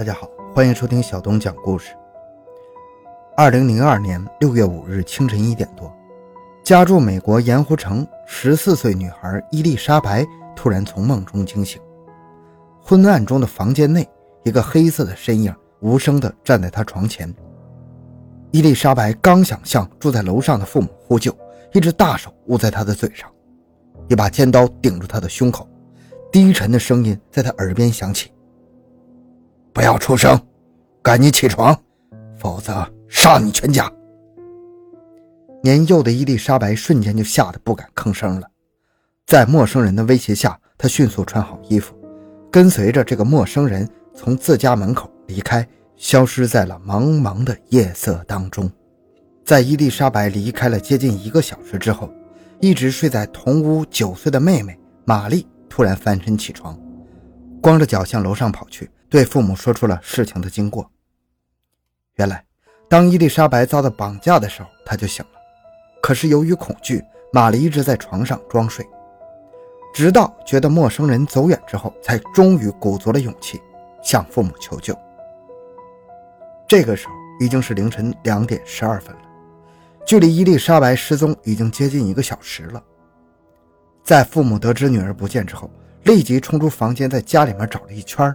大家好，欢迎收听小东讲故事。二零零二年六月五日清晨一点多，家住美国盐湖城十四岁女孩伊丽莎白突然从梦中惊醒。昏暗中的房间内，一个黑色的身影无声地站在她床前。伊丽莎白刚想向住在楼上的父母呼救，一只大手捂在她的嘴上，一把尖刀顶住她的胸口，低沉的声音在她耳边响起。不要出声，赶紧起床，否则杀你全家！年幼的伊丽莎白瞬间就吓得不敢吭声了。在陌生人的威胁下，她迅速穿好衣服，跟随着这个陌生人从自家门口离开，消失在了茫茫的夜色当中。在伊丽莎白离开了接近一个小时之后，一直睡在同屋九岁的妹妹玛丽突然翻身起床，光着脚向楼上跑去。对父母说出了事情的经过。原来，当伊丽莎白遭到绑架的时候，她就醒了。可是由于恐惧，玛丽一直在床上装睡，直到觉得陌生人走远之后，才终于鼓足了勇气向父母求救。这个时候已经是凌晨两点十二分了，距离伊丽莎白失踪已经接近一个小时了。在父母得知女儿不见之后，立即冲出房间，在家里面找了一圈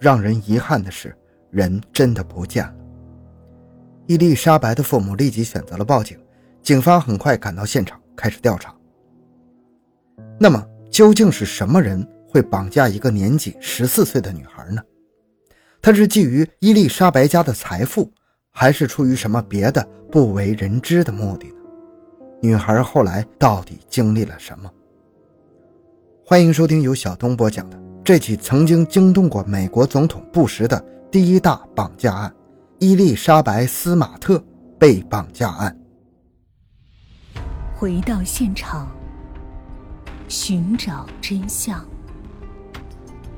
让人遗憾的是，人真的不见了。伊丽莎白的父母立即选择了报警，警方很快赶到现场开始调查。那么，究竟是什么人会绑架一个年仅十四岁的女孩呢？他是觊觎伊丽莎白家的财富，还是出于什么别的不为人知的目的呢？女孩后来到底经历了什么？欢迎收听由小东播讲的。这起曾经惊动过美国总统布什的第一大绑架案——伊丽莎白·斯马特被绑架案。回到现场，寻找真相。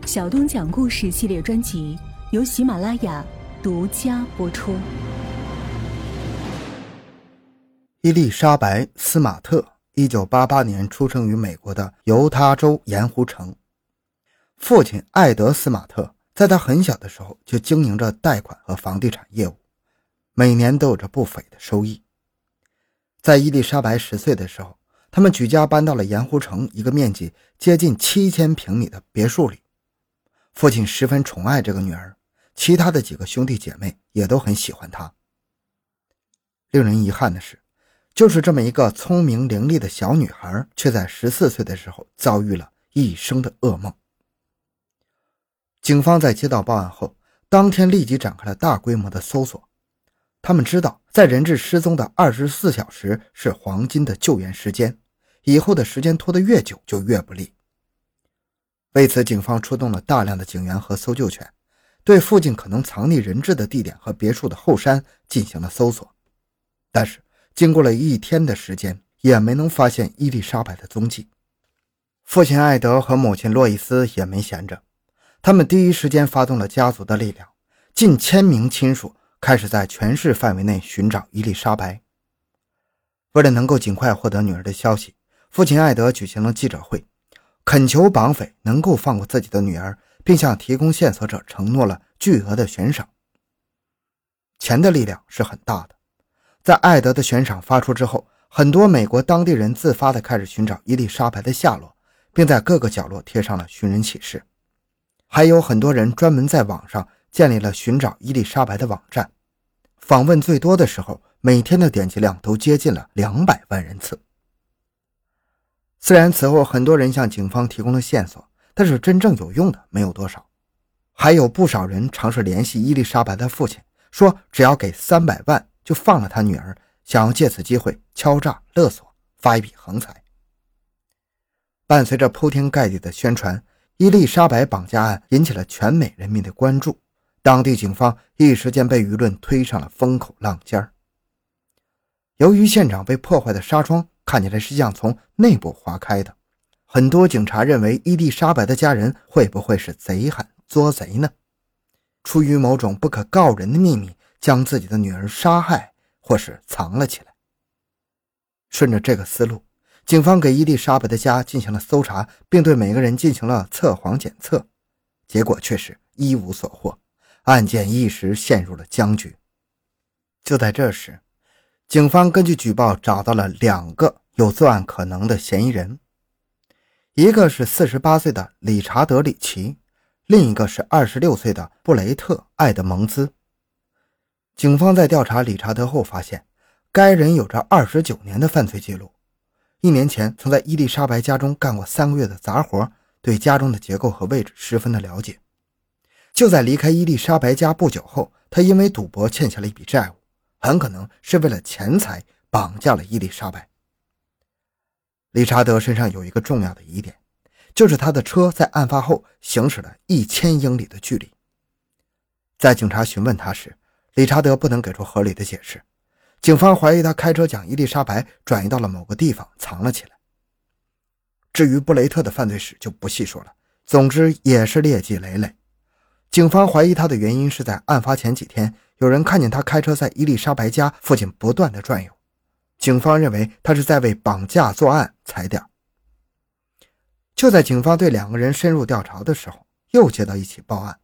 小东讲故事系列专辑由喜马拉雅独家播出。伊丽莎白·斯马特，一九八八年出生于美国的犹他州盐湖城。父亲艾德斯马特在他很小的时候就经营着贷款和房地产业务，每年都有着不菲的收益。在伊丽莎白十岁的时候，他们举家搬到了盐湖城一个面积接近七千平米的别墅里。父亲十分宠爱这个女儿，其他的几个兄弟姐妹也都很喜欢她。令人遗憾的是，就是这么一个聪明伶俐的小女孩，却在十四岁的时候遭遇了一生的噩梦。警方在接到报案后，当天立即展开了大规模的搜索。他们知道，在人质失踪的二十四小时是黄金的救援时间，以后的时间拖得越久就越不利。为此，警方出动了大量的警员和搜救犬，对附近可能藏匿人质的地点和别墅的后山进行了搜索。但是，经过了一天的时间，也没能发现伊丽莎白的踪迹。父亲艾德和母亲洛伊斯也没闲着。他们第一时间发动了家族的力量，近千名亲属开始在全市范围内寻找伊丽莎白。为了能够尽快获得女儿的消息，父亲艾德举行了记者会，恳求绑匪能够放过自己的女儿，并向提供线索者承诺了巨额的悬赏。钱的力量是很大的，在艾德的悬赏发出之后，很多美国当地人自发地开始寻找伊丽莎白的下落，并在各个角落贴上了寻人启事。还有很多人专门在网上建立了寻找伊丽莎白的网站，访问最多的时候，每天的点击量都接近了两百万人次。虽然此后很多人向警方提供了线索，但是真正有用的没有多少。还有不少人尝试联系伊丽莎白的父亲，说只要给三百万就放了他女儿，想要借此机会敲诈勒索，发一笔横财。伴随着铺天盖地的宣传。伊丽莎白绑架案引起了全美人民的关注，当地警方一时间被舆论推上了风口浪尖由于现场被破坏的纱窗看起来是像从内部划开的，很多警察认为伊丽莎白的家人会不会是贼喊捉贼呢？出于某种不可告人的秘密，将自己的女儿杀害或是藏了起来。顺着这个思路。警方给伊丽莎白的家进行了搜查，并对每个人进行了测谎检测，结果却是一无所获。案件一时陷入了僵局。就在这时，警方根据举报找到了两个有作案可能的嫌疑人，一个是四十八岁的理查德·里奇，另一个是二十六岁的布雷特·艾德蒙兹。警方在调查理查德后发现，该人有着二十九年的犯罪记录。一年前曾在伊丽莎白家中干过三个月的杂活，对家中的结构和位置十分的了解。就在离开伊丽莎白家不久后，他因为赌博欠下了一笔债务，很可能是为了钱财绑架了伊丽莎白。理查德身上有一个重要的疑点，就是他的车在案发后行驶了一千英里的距离。在警察询问他时，理查德不能给出合理的解释。警方怀疑他开车将伊丽莎白转移到了某个地方藏了起来。至于布雷特的犯罪史就不细说了，总之也是劣迹累累。警方怀疑他的原因是在案发前几天，有人看见他开车在伊丽莎白家附近不断的转悠。警方认为他是在为绑架作案踩点。就在警方对两个人深入调查的时候，又接到一起报案。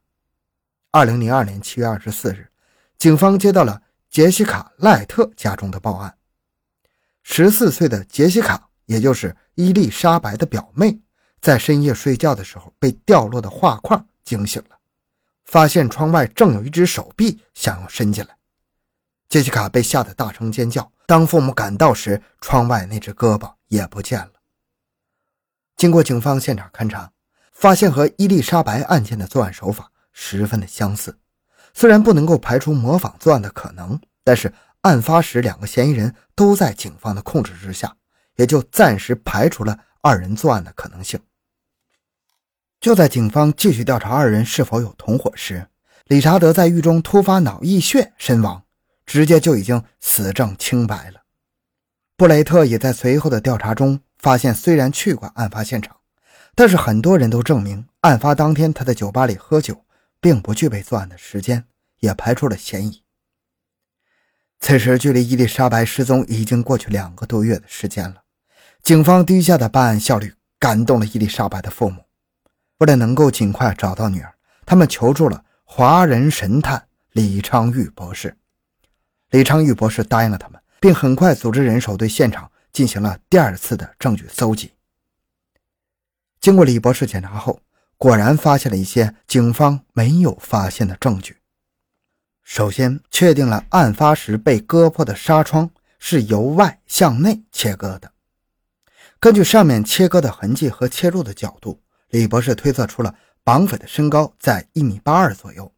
二零零二年七月二十四日，警方接到了。杰西卡·赖特家中的报案：十四岁的杰西卡，也就是伊丽莎白的表妹，在深夜睡觉的时候被掉落的画框惊醒了，发现窗外正有一只手臂想要伸进来。杰西卡被吓得大声尖叫。当父母赶到时，窗外那只胳膊也不见了。经过警方现场勘查，发现和伊丽莎白案件的作案手法十分的相似。虽然不能够排除模仿作案的可能，但是案发时两个嫌疑人都在警方的控制之下，也就暂时排除了二人作案的可能性。就在警方继续调查二人是否有同伙时，理查德在狱中突发脑溢血身亡，直接就已经死证清白了。布雷特也在随后的调查中发现，虽然去过案发现场，但是很多人都证明案发当天他在酒吧里喝酒。并不具备作案的时间，也排除了嫌疑。此时，距离伊丽莎白失踪已经过去两个多月的时间了。警方低下的办案效率感动了伊丽莎白的父母。为了能够尽快找到女儿，他们求助了华人神探李昌钰博士。李昌钰博士答应了他们，并很快组织人手对现场进行了第二次的证据搜集。经过李博士检查后，果然发现了一些警方没有发现的证据。首先，确定了案发时被割破的纱窗是由外向内切割的。根据上面切割的痕迹和切入的角度，李博士推测出了绑匪的身高在一米八二左右，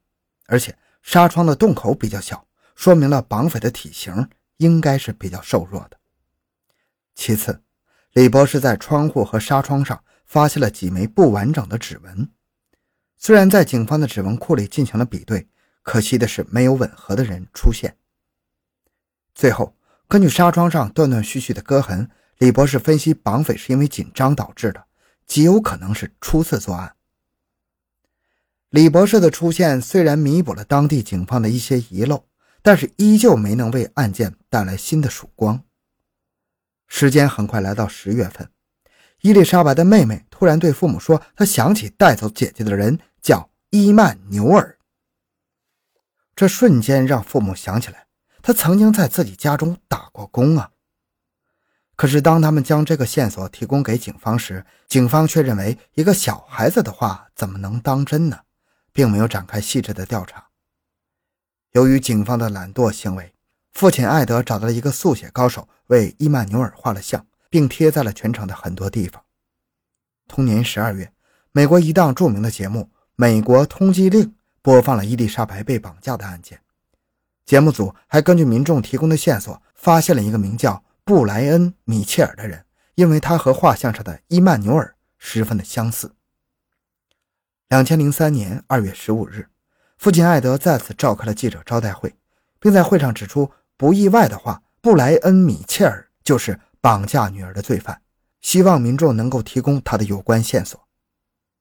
而且纱窗的洞口比较小，说明了绑匪的体型应该是比较瘦弱的。其次，李博士在窗户和纱窗上。发现了几枚不完整的指纹，虽然在警方的指纹库里进行了比对，可惜的是没有吻合的人出现。最后，根据纱窗上断断续续的割痕，李博士分析绑匪是因为紧张导致的，极有可能是初次作案。李博士的出现虽然弥补了当地警方的一些遗漏，但是依旧没能为案件带来新的曙光。时间很快来到十月份。伊丽莎白的妹妹突然对父母说：“她想起带走姐姐的人叫伊曼纽尔。”这瞬间让父母想起来，他曾经在自己家中打过工啊。可是当他们将这个线索提供给警方时，警方却认为一个小孩子的话怎么能当真呢？并没有展开细致的调查。由于警方的懒惰行为，父亲艾德找到了一个速写高手，为伊曼纽尔画了像。并贴在了全城的很多地方。同年十二月，美国一档著名的节目《美国通缉令》播放了伊丽莎白被绑架的案件。节目组还根据民众提供的线索，发现了一个名叫布莱恩·米切尔的人，因为他和画像上的伊曼纽尔十分的相似。两千零三年二月十五日，父亲艾德再次召开了记者招待会，并在会上指出，不意外的话，布莱恩·米切尔就是。绑架女儿的罪犯，希望民众能够提供他的有关线索。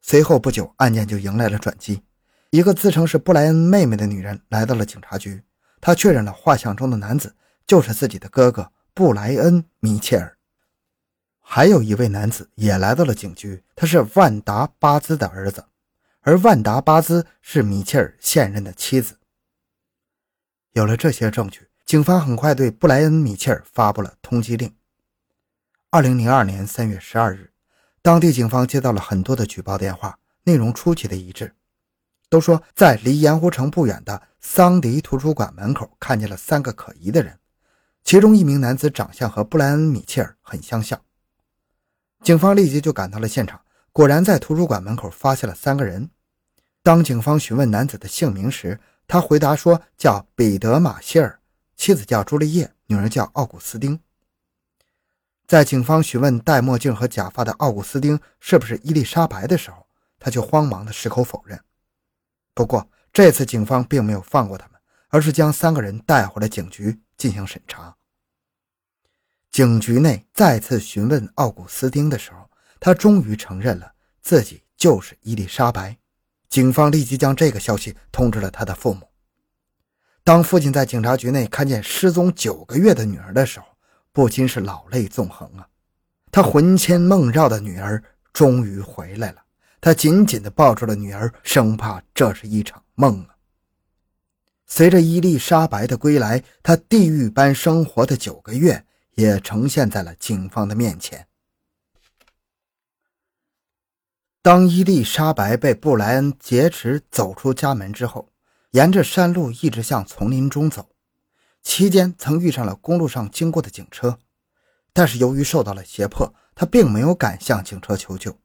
随后不久，案件就迎来了转机。一个自称是布莱恩妹妹的女人来到了警察局，她确认了画像中的男子就是自己的哥哥布莱恩·米切尔。还有一位男子也来到了警局，他是万达·巴兹的儿子，而万达·巴兹是米切尔现任的妻子。有了这些证据，警方很快对布莱恩·米切尔发布了通缉令。二零零二年三月十二日，当地警方接到了很多的举报电话，内容出奇的一致，都说在离盐湖城不远的桑迪图书馆门口看见了三个可疑的人，其中一名男子长相和布莱恩·米切尔很相像。警方立即就赶到了现场，果然在图书馆门口发现了三个人。当警方询问男子的姓名时，他回答说叫彼得·马歇尔，妻子叫朱丽叶，女儿叫奥古斯丁。在警方询问戴墨镜和假发的奥古斯丁是不是伊丽莎白的时候，他就慌忙的矢口否认。不过这次警方并没有放过他们，而是将三个人带回了警局进行审查。警局内再次询问奥古斯丁的时候，他终于承认了自己就是伊丽莎白。警方立即将这个消息通知了他的父母。当父亲在警察局内看见失踪九个月的女儿的时候，不禁是老泪纵横啊！他魂牵梦绕的女儿终于回来了，他紧紧地抱住了女儿，生怕这是一场梦啊。随着伊丽莎白的归来，他地狱般生活的九个月也呈现在了警方的面前。当伊丽莎白被布莱恩劫持走出家门之后，沿着山路一直向丛林中走。期间曾遇上了公路上经过的警车，但是由于受到了胁迫，他并没有敢向警车求救。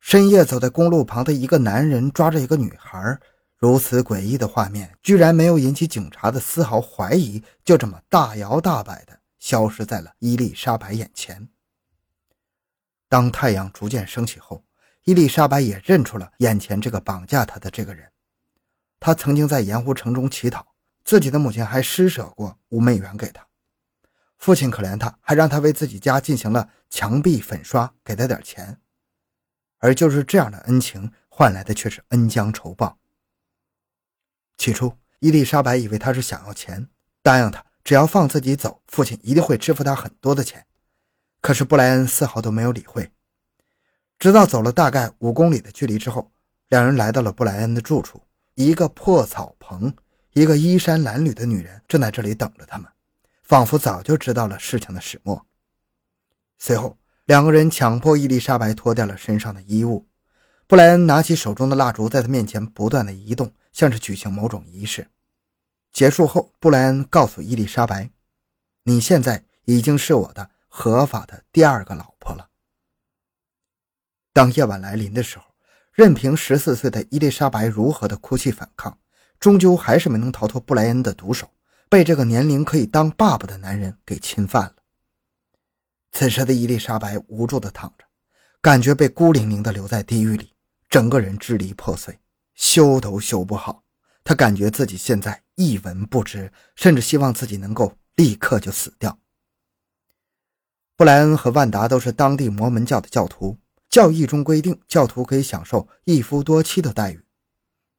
深夜走在公路旁的一个男人抓着一个女孩，如此诡异的画面居然没有引起警察的丝毫怀疑，就这么大摇大摆地消失在了伊丽莎白眼前。当太阳逐渐升起后，伊丽莎白也认出了眼前这个绑架她的这个人，他曾经在盐湖城中乞讨。自己的母亲还施舍过五美元给他，父亲可怜他，还让他为自己家进行了墙壁粉刷，给他点钱。而就是这样的恩情，换来的却是恩将仇报。起初，伊丽莎白以为他是想要钱，答应他只要放自己走，父亲一定会支付他很多的钱。可是布莱恩丝毫都没有理会，直到走了大概五公里的距离之后，两人来到了布莱恩的住处，一个破草棚。一个衣衫褴褛的女人正在这里等着他们，仿佛早就知道了事情的始末。随后，两个人强迫伊丽莎白脱掉了身上的衣物。布莱恩拿起手中的蜡烛，在他面前不断的移动，像是举行某种仪式。结束后，布莱恩告诉伊丽莎白：“你现在已经是我的合法的第二个老婆了。”当夜晚来临的时候，任凭十四岁的伊丽莎白如何的哭泣反抗。终究还是没能逃脱布莱恩的毒手，被这个年龄可以当爸爸的男人给侵犯了。此时的伊丽莎白无助地躺着，感觉被孤零零地留在地狱里，整个人支离破碎，修都修不好。她感觉自己现在一文不值，甚至希望自己能够立刻就死掉。布莱恩和万达都是当地摩门教的教徒，教义中规定，教徒可以享受一夫多妻的待遇。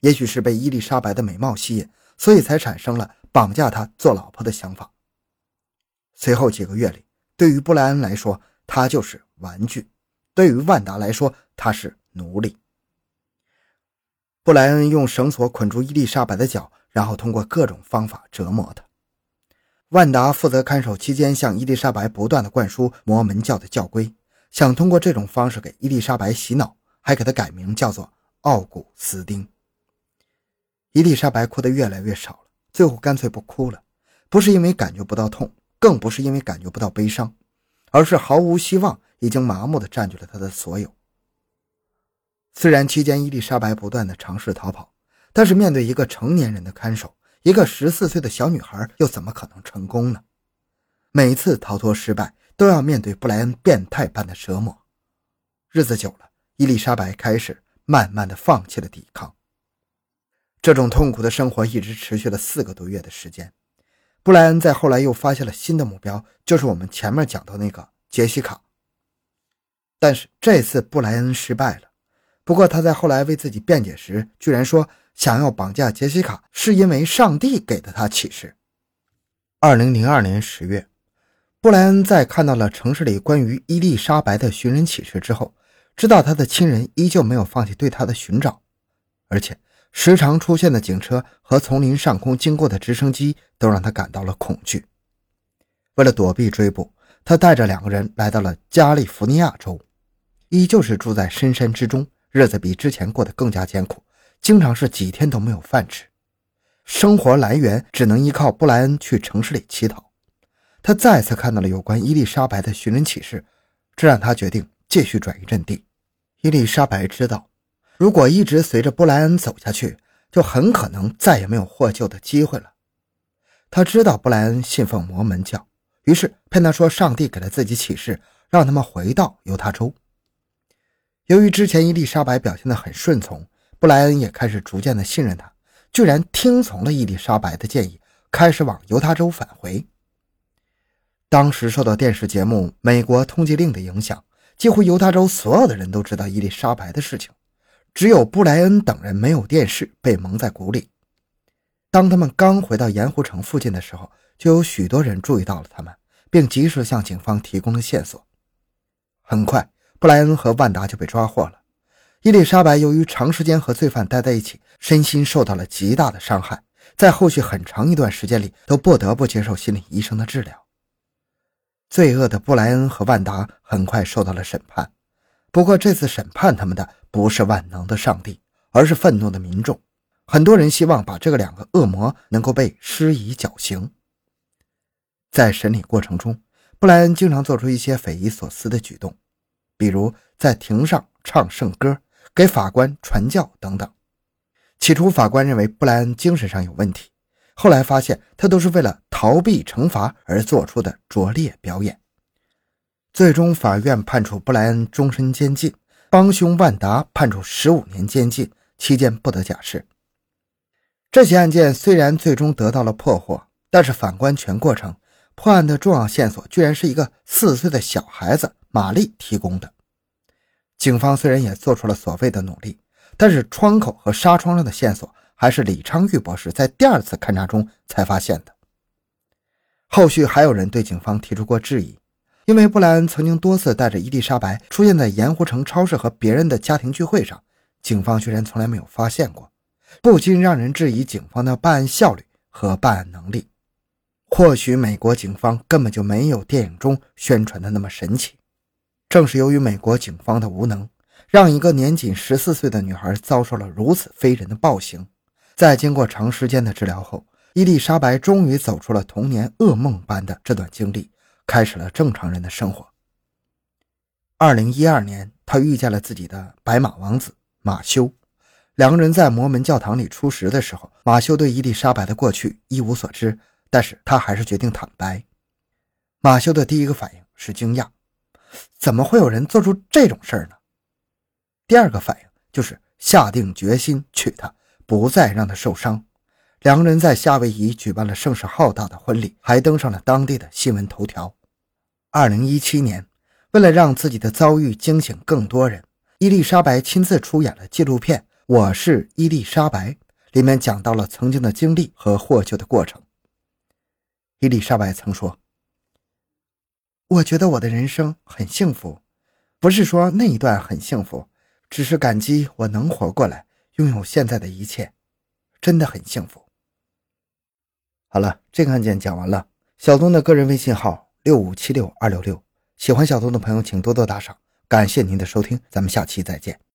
也许是被伊丽莎白的美貌吸引，所以才产生了绑架她做老婆的想法。随后几个月里，对于布莱恩来说，他就是玩具；对于万达来说，他是奴隶。布莱恩用绳索捆住伊丽莎白的脚，然后通过各种方法折磨她。万达负责看守期间，向伊丽莎白不断的灌输摩门教的教规，想通过这种方式给伊丽莎白洗脑，还给她改名叫做奥古斯丁。伊丽莎白哭得越来越少了，最后干脆不哭了，不是因为感觉不到痛，更不是因为感觉不到悲伤，而是毫无希望已经麻木地占据了她的所有。虽然期间伊丽莎白不断地尝试逃跑，但是面对一个成年人的看守，一个十四岁的小女孩又怎么可能成功呢？每次逃脱失败，都要面对布莱恩变态般的折磨。日子久了，伊丽莎白开始慢慢地放弃了抵抗。这种痛苦的生活一直持续了四个多月的时间。布莱恩在后来又发现了新的目标，就是我们前面讲到那个杰西卡。但是这次布莱恩失败了。不过他在后来为自己辩解时，居然说想要绑架杰西卡是因为上帝给的他启示。二零零二年十月，布莱恩在看到了城市里关于伊丽莎白的寻人启事之后，知道他的亲人依旧没有放弃对他的寻找，而且时常出现的警车和从林上空经过的直升机都让他感到了恐惧。为了躲避追捕，他带着两个人来到了加利福尼亚州，依旧是住在深山之中，日子比之前过得更加艰苦，经常是几天都没有饭吃，生活来源只能依靠布莱恩去城市里乞讨。他再次看到了有关伊丽莎白的寻人启事，这让他决定继续转移阵地。伊丽莎白知道，如果一直随着布莱恩走下去，就很可能再也没有获救的机会了。他知道布莱恩信奉摩门教。于是骗他说，上帝给了自己启示，让他们回到犹他州。由于之前伊丽莎白表现得很顺从，布莱恩也开始逐渐的信任他，居然听从了伊丽莎白的建议，开始往犹他州返回。当时受到电视节目《美国通缉令》的影响，几乎犹他州所有的人都知道伊丽莎白的事情，只有布莱恩等人没有电视，被蒙在鼓里。当他们刚回到盐湖城附近的时候，就有许多人注意到了他们，并及时向警方提供了线索。很快，布莱恩和万达就被抓获了。伊丽莎白由于长时间和罪犯待在一起，身心受到了极大的伤害，在后续很长一段时间里都不得不接受心理医生的治疗。罪恶的布莱恩和万达很快受到了审判，不过这次审判他们的不是万能的上帝，而是愤怒的民众。很多人希望把这个两个恶魔能够被施以绞刑。在审理过程中，布莱恩经常做出一些匪夷所思的举动，比如在庭上唱圣歌、给法官传教等等。起初，法官认为布莱恩精神上有问题，后来发现他都是为了逃避惩罚而做出的拙劣表演。最终，法院判处布莱恩终身监禁，帮凶万达判处十五年监禁，期间不得假释。这起案件虽然最终得到了破获，但是反观全过程。破案的重要线索居然是一个四岁的小孩子玛丽提供的。警方虽然也做出了所谓的努力，但是窗口和纱窗上的线索还是李昌钰博士在第二次勘查中才发现的。后续还有人对警方提出过质疑，因为布莱恩曾经多次带着伊丽莎白出现在盐湖城超市和别人的家庭聚会上，警方居然从来没有发现过，不禁让人质疑警方的办案效率和办案能力。或许美国警方根本就没有电影中宣传的那么神奇。正是由于美国警方的无能，让一个年仅十四岁的女孩遭受了如此非人的暴行。在经过长时间的治疗后，伊丽莎白终于走出了童年噩梦般的这段经历，开始了正常人的生活。二零一二年，他遇见了自己的白马王子马修，两个人在摩门教堂里初识的时候，马修对伊丽莎白的过去一无所知。但是他还是决定坦白。马修的第一个反应是惊讶，怎么会有人做出这种事儿呢？第二个反应就是下定决心娶她，不再让她受伤。两个人在夏威夷举办了盛势浩大的婚礼，还登上了当地的新闻头条。二零一七年，为了让自己的遭遇惊醒更多人，伊丽莎白亲自出演了纪录片《我是伊丽莎白》，里面讲到了曾经的经历和获救的过程。伊丽莎白曾说：“我觉得我的人生很幸福，不是说那一段很幸福，只是感激我能活过来，拥有现在的一切，真的很幸福。”好了，这个案件讲完了。小东的个人微信号六五七六二六六，喜欢小东的朋友请多多打赏，感谢您的收听，咱们下期再见。